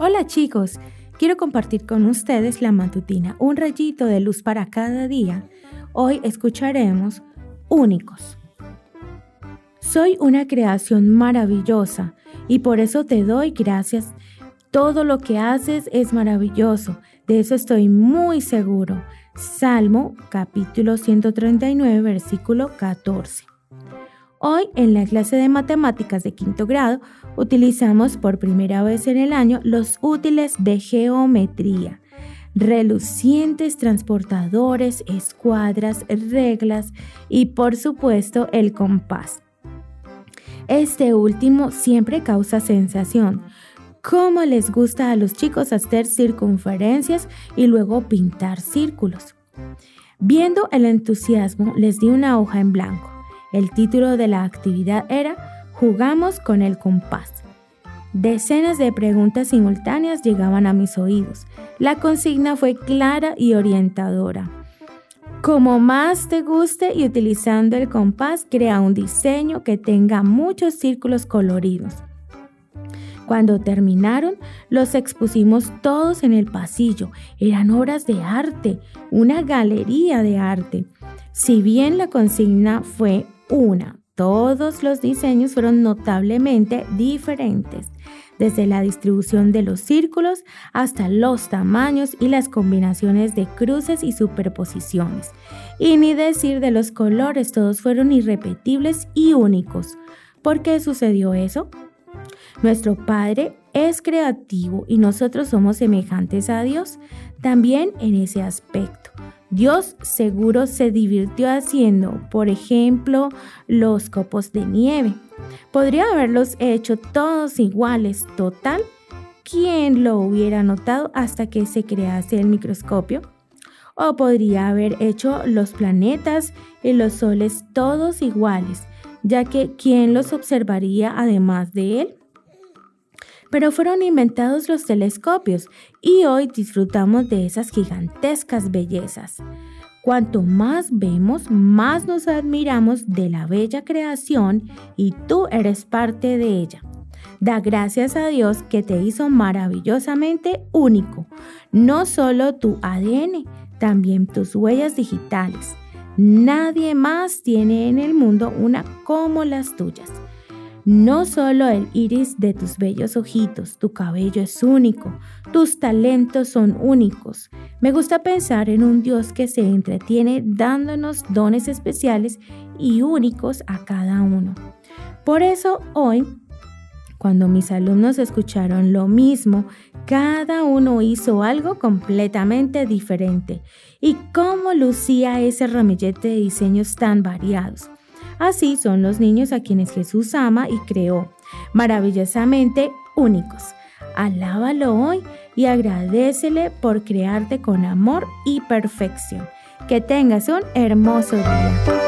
Hola chicos, quiero compartir con ustedes la matutina, un rayito de luz para cada día. Hoy escucharemos Únicos. Soy una creación maravillosa y por eso te doy gracias. Todo lo que haces es maravilloso, de eso estoy muy seguro. Salmo capítulo 139 versículo 14. Hoy en la clase de matemáticas de quinto grado utilizamos por primera vez en el año los útiles de geometría, relucientes transportadores, escuadras, reglas y por supuesto el compás. Este último siempre causa sensación. ¿Cómo les gusta a los chicos hacer circunferencias y luego pintar círculos? Viendo el entusiasmo, les di una hoja en blanco el título de la actividad era Jugamos con el compás. Decenas de preguntas simultáneas llegaban a mis oídos. La consigna fue clara y orientadora. Como más te guste y utilizando el compás, crea un diseño que tenga muchos círculos coloridos. Cuando terminaron, los expusimos todos en el pasillo. Eran obras de arte, una galería de arte. Si bien la consigna fue una. Todos los diseños fueron notablemente diferentes, desde la distribución de los círculos hasta los tamaños y las combinaciones de cruces y superposiciones. Y ni decir de los colores, todos fueron irrepetibles y únicos. ¿Por qué sucedió eso? Nuestro Padre es creativo y nosotros somos semejantes a Dios también en ese aspecto. Dios seguro se divirtió haciendo, por ejemplo, los copos de nieve. Podría haberlos hecho todos iguales, total. ¿Quién lo hubiera notado hasta que se crease el microscopio? O podría haber hecho los planetas y los soles todos iguales, ya que ¿quién los observaría además de él? Pero fueron inventados los telescopios y hoy disfrutamos de esas gigantescas bellezas. Cuanto más vemos, más nos admiramos de la bella creación y tú eres parte de ella. Da gracias a Dios que te hizo maravillosamente único, no solo tu ADN, también tus huellas digitales. Nadie más tiene en el mundo una como las tuyas. No solo el iris de tus bellos ojitos, tu cabello es único, tus talentos son únicos. Me gusta pensar en un Dios que se entretiene dándonos dones especiales y únicos a cada uno. Por eso hoy, cuando mis alumnos escucharon lo mismo, cada uno hizo algo completamente diferente. ¿Y cómo lucía ese ramillete de diseños tan variados? Así son los niños a quienes Jesús ama y creó, maravillosamente únicos. Alábalo hoy y agradecele por crearte con amor y perfección. Que tengas un hermoso día.